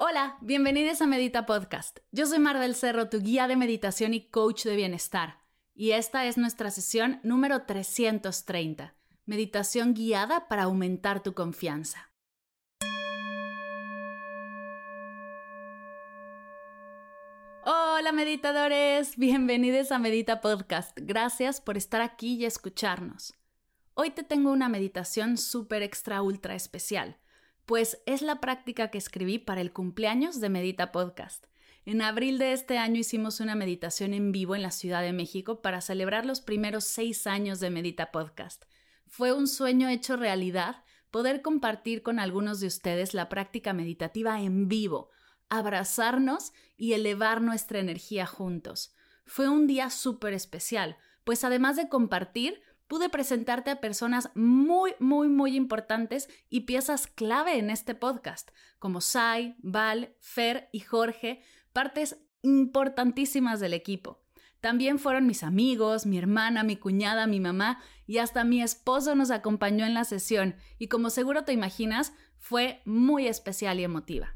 Hola, bienvenidos a Medita Podcast. Yo soy Mar del Cerro, tu guía de meditación y coach de bienestar. Y esta es nuestra sesión número 330, meditación guiada para aumentar tu confianza. Hola meditadores, bienvenidos a Medita Podcast. Gracias por estar aquí y escucharnos. Hoy te tengo una meditación súper extra ultra especial pues es la práctica que escribí para el cumpleaños de Medita Podcast. En abril de este año hicimos una meditación en vivo en la Ciudad de México para celebrar los primeros seis años de Medita Podcast. Fue un sueño hecho realidad poder compartir con algunos de ustedes la práctica meditativa en vivo, abrazarnos y elevar nuestra energía juntos. Fue un día súper especial, pues además de compartir, pude presentarte a personas muy, muy, muy importantes y piezas clave en este podcast, como Sai, Val, Fer y Jorge, partes importantísimas del equipo. También fueron mis amigos, mi hermana, mi cuñada, mi mamá y hasta mi esposo nos acompañó en la sesión y como seguro te imaginas, fue muy especial y emotiva.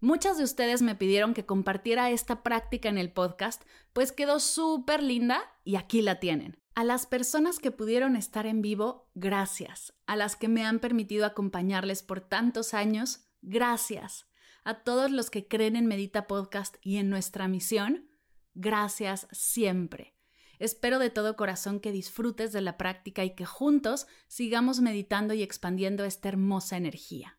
Muchas de ustedes me pidieron que compartiera esta práctica en el podcast, pues quedó súper linda y aquí la tienen. A las personas que pudieron estar en vivo, gracias. A las que me han permitido acompañarles por tantos años, gracias. A todos los que creen en Medita Podcast y en nuestra misión, gracias siempre. Espero de todo corazón que disfrutes de la práctica y que juntos sigamos meditando y expandiendo esta hermosa energía.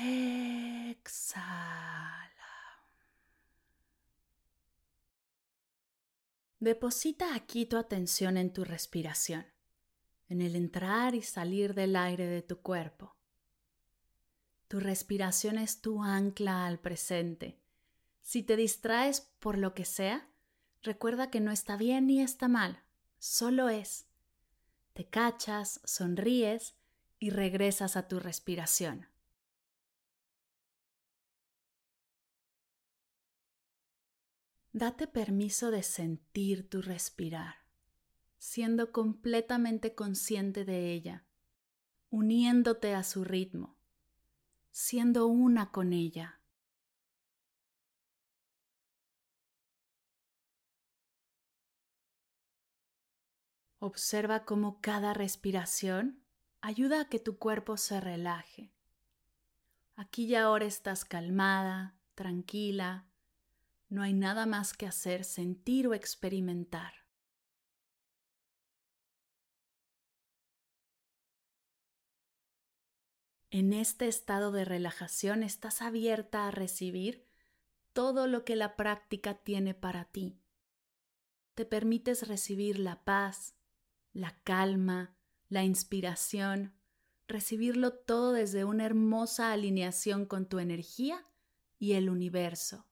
Exhala. Deposita aquí tu atención en tu respiración, en el entrar y salir del aire de tu cuerpo. Tu respiración es tu ancla al presente. Si te distraes por lo que sea, recuerda que no está bien ni está mal, solo es. Te cachas, sonríes y regresas a tu respiración. Date permiso de sentir tu respirar, siendo completamente consciente de ella, uniéndote a su ritmo, siendo una con ella. Observa cómo cada respiración ayuda a que tu cuerpo se relaje. Aquí y ahora estás calmada, tranquila, no hay nada más que hacer, sentir o experimentar. En este estado de relajación estás abierta a recibir todo lo que la práctica tiene para ti. Te permites recibir la paz, la calma, la inspiración, recibirlo todo desde una hermosa alineación con tu energía y el universo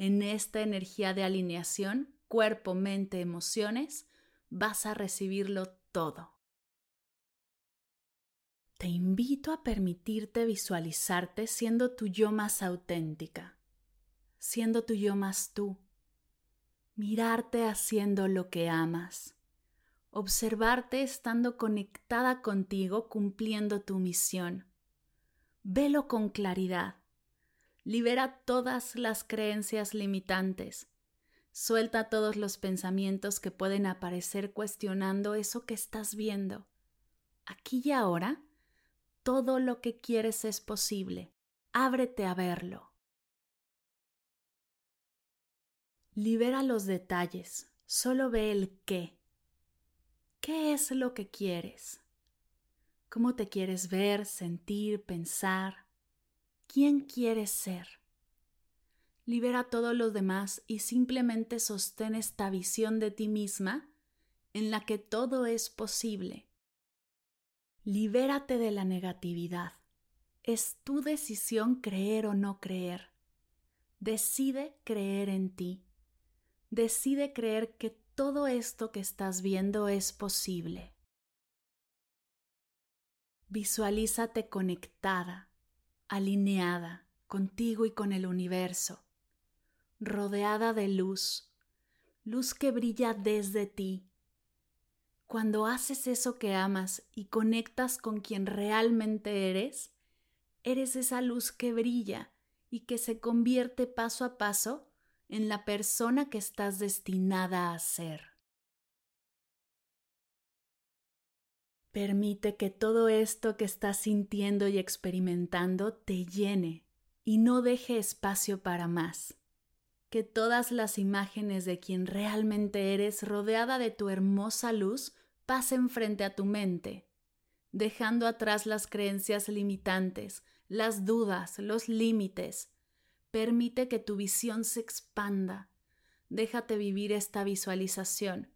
en esta energía de alineación, cuerpo, mente, emociones, vas a recibirlo todo. Te invito a permitirte visualizarte siendo tu yo más auténtica, siendo tu yo más tú, mirarte haciendo lo que amas, observarte estando conectada contigo cumpliendo tu misión. Velo con claridad Libera todas las creencias limitantes. Suelta todos los pensamientos que pueden aparecer cuestionando eso que estás viendo. Aquí y ahora, todo lo que quieres es posible. Ábrete a verlo. Libera los detalles, solo ve el qué. ¿Qué es lo que quieres? ¿Cómo te quieres ver, sentir, pensar? ¿Quién quieres ser? Libera todo lo demás y simplemente sostén esta visión de ti misma en la que todo es posible. Libérate de la negatividad. Es tu decisión creer o no creer. Decide creer en ti. Decide creer que todo esto que estás viendo es posible. Visualízate conectada, alineada contigo y con el universo, rodeada de luz, luz que brilla desde ti. Cuando haces eso que amas y conectas con quien realmente eres, eres esa luz que brilla y que se convierte paso a paso en la persona que estás destinada a ser. Permite que todo esto que estás sintiendo y experimentando te llene y no deje espacio para más. Que todas las imágenes de quien realmente eres rodeada de tu hermosa luz pasen frente a tu mente, dejando atrás las creencias limitantes, las dudas, los límites. Permite que tu visión se expanda. Déjate vivir esta visualización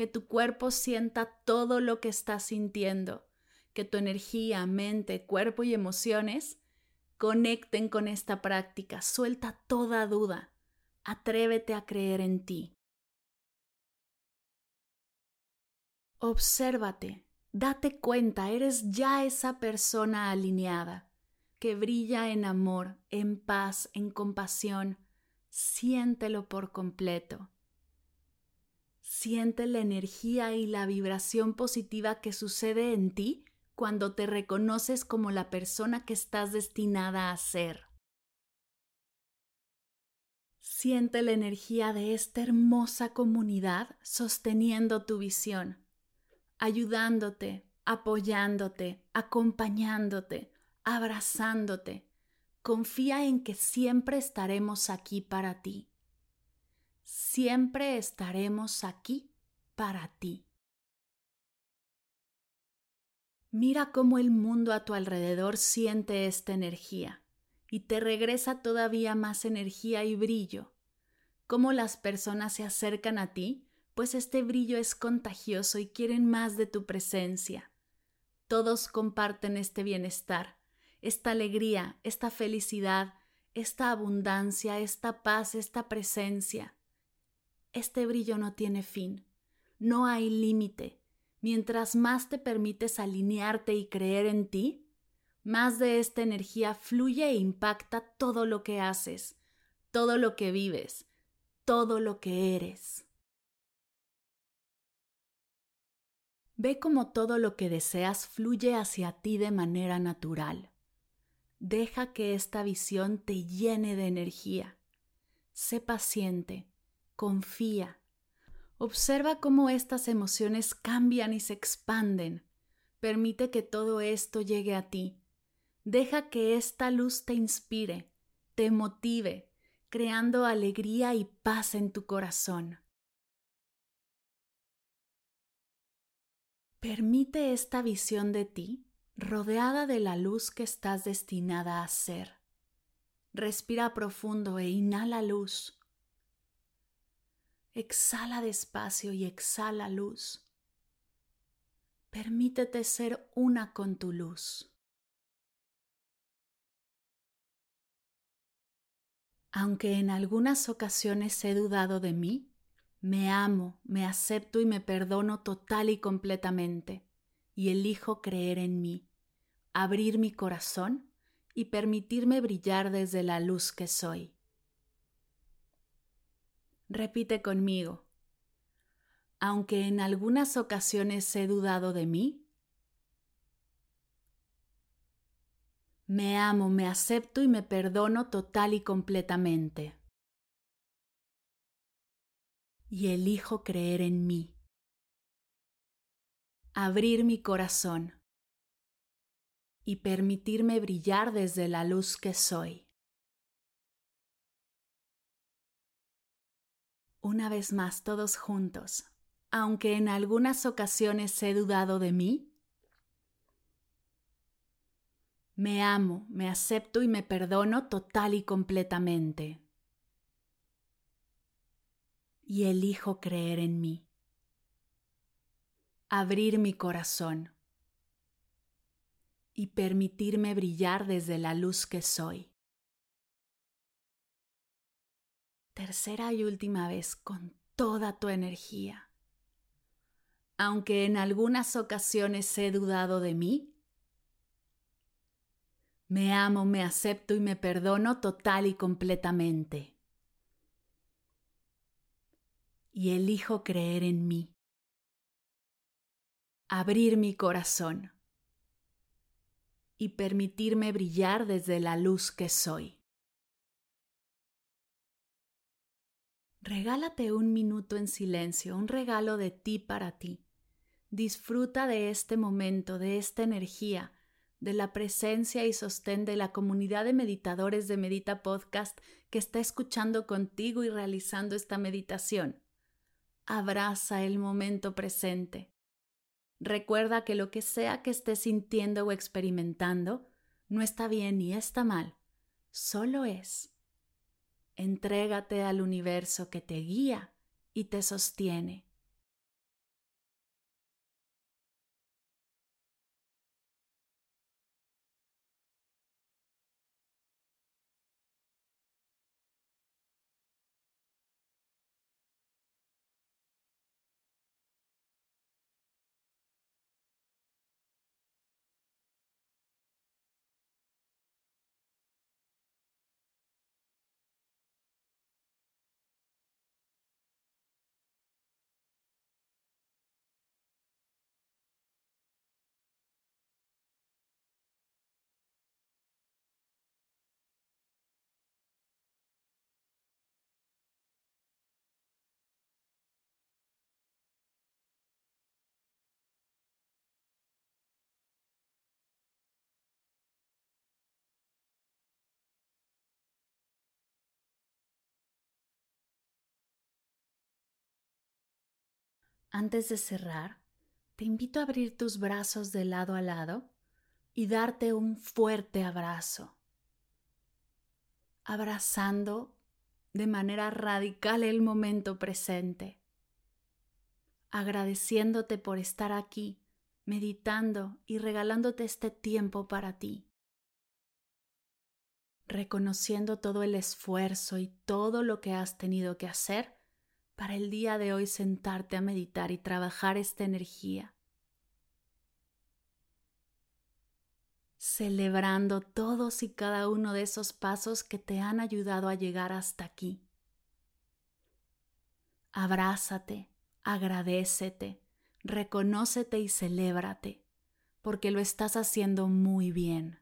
que tu cuerpo sienta todo lo que estás sintiendo, que tu energía, mente, cuerpo y emociones conecten con esta práctica. Suelta toda duda. Atrévete a creer en ti. Obsérvate, date cuenta, eres ya esa persona alineada, que brilla en amor, en paz, en compasión. Siéntelo por completo. Siente la energía y la vibración positiva que sucede en ti cuando te reconoces como la persona que estás destinada a ser. Siente la energía de esta hermosa comunidad sosteniendo tu visión, ayudándote, apoyándote, acompañándote, abrazándote. Confía en que siempre estaremos aquí para ti siempre estaremos aquí para ti. Mira cómo el mundo a tu alrededor siente esta energía y te regresa todavía más energía y brillo. Cómo las personas se acercan a ti, pues este brillo es contagioso y quieren más de tu presencia. Todos comparten este bienestar, esta alegría, esta felicidad, esta abundancia, esta paz, esta presencia. Este brillo no tiene fin, no hay límite. Mientras más te permites alinearte y creer en ti, más de esta energía fluye e impacta todo lo que haces, todo lo que vives, todo lo que eres. Ve como todo lo que deseas fluye hacia ti de manera natural. Deja que esta visión te llene de energía. Sé paciente, confía. Observa cómo estas emociones cambian y se expanden. Permite que todo esto llegue a ti. Deja que esta luz te inspire, te motive, creando alegría y paz en tu corazón. Permite esta visión de ti rodeada de la luz que estás destinada a ser. Respira profundo e inhala luz. Exhala despacio y exhala luz. Permítete ser una con tu luz. Aunque en algunas ocasiones he dudado de mí, me amo, me acepto y me perdono total y completamente, y elijo creer en mí, abrir mi corazón y permitirme brillar desde la luz que soy. Repite conmigo. Aunque en algunas ocasiones he dudado de mí, me amo, me acepto y me perdono total y completamente. y elijo creer en mí. Abrir mi corazón y permitirme brillar desde la luz que soy. Una vez más todos juntos, aunque en algunas ocasiones he dudado de mí, me amo, me acepto y me perdono total y completamente. Y elijo creer en mí. Abrir mi corazón y permitirme brillar desde la luz que soy. Tercera y última vez con toda tu energía. Aunque en algunas ocasiones he dudado de mí, me amo, me acepto y me perdono total y completamente. Y elijo creer en mí. Abrir mi corazón y permitirme brillar desde la luz que soy. Regálate un minuto en silencio, un regalo de ti para ti. Disfruta de este momento, de esta energía, de la presencia y sostén de la comunidad de meditadores de Medita Podcast que está escuchando contigo y realizando esta meditación. Abraza el momento presente. Recuerda que lo que sea que estés sintiendo o experimentando no está bien ni está mal, solo es. Entrégate al universo que te guía y te sostiene. Antes de cerrar, te invito a abrir tus brazos de lado a lado y darte un fuerte abrazo, abrazando de manera radical el momento presente, agradeciéndote por estar aquí, meditando y regalándote este tiempo para ti, reconociendo todo el esfuerzo y todo lo que has tenido que hacer para el día de hoy sentarte a meditar y trabajar esta energía. Celebrando todos y cada uno de esos pasos que te han ayudado a llegar hasta aquí. Abrázate, agradecete, reconócete y celébrate, porque lo estás haciendo muy bien.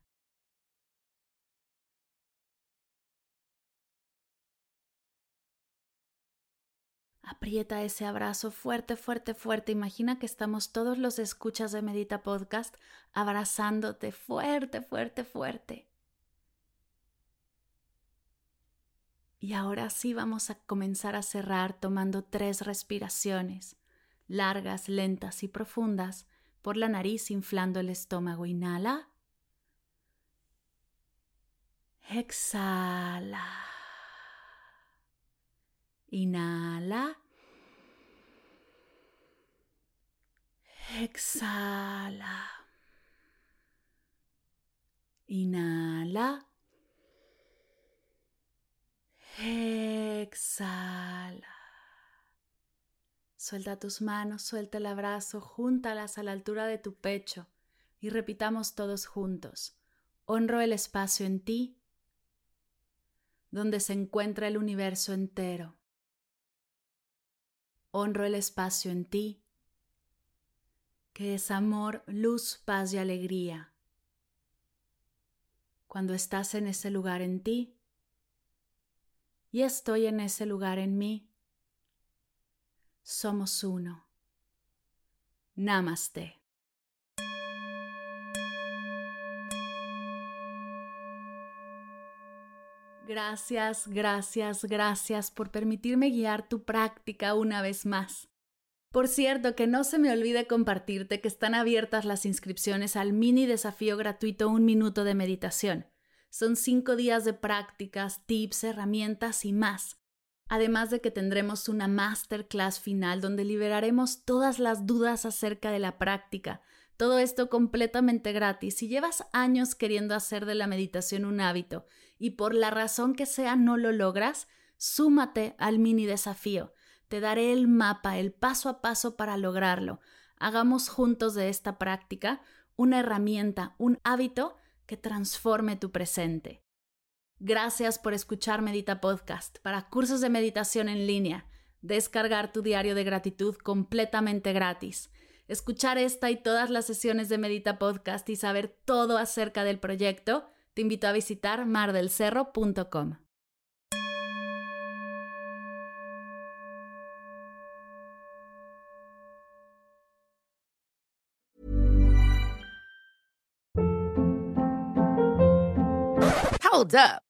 Aprieta ese abrazo fuerte, fuerte, fuerte. Imagina que estamos todos los escuchas de Medita Podcast abrazándote fuerte, fuerte, fuerte. Y ahora sí vamos a comenzar a cerrar tomando tres respiraciones, largas, lentas y profundas, por la nariz inflando el estómago. Inhala. Exhala. Inhala. Exhala. Inhala. Exhala. Suelta tus manos, suelta el abrazo, júntalas a la altura de tu pecho y repitamos todos juntos. Honro el espacio en ti, donde se encuentra el universo entero honro el espacio en ti, que es amor, luz, paz y alegría. Cuando estás en ese lugar en ti, y estoy en ese lugar en mí, somos uno. Namaste. Gracias, gracias, gracias por permitirme guiar tu práctica una vez más. Por cierto, que no se me olvide compartirte que están abiertas las inscripciones al mini desafío gratuito Un Minuto de Meditación. Son cinco días de prácticas, tips, herramientas y más. Además de que tendremos una masterclass final donde liberaremos todas las dudas acerca de la práctica. Todo esto completamente gratis. Si llevas años queriendo hacer de la meditación un hábito y por la razón que sea no lo logras, súmate al mini desafío. Te daré el mapa, el paso a paso para lograrlo. Hagamos juntos de esta práctica una herramienta, un hábito que transforme tu presente. Gracias por escuchar Medita Podcast para cursos de meditación en línea. Descargar tu diario de gratitud completamente gratis. Escuchar esta y todas las sesiones de Medita Podcast y saber todo acerca del proyecto te invito a visitar mardelcerro.com. Hold up.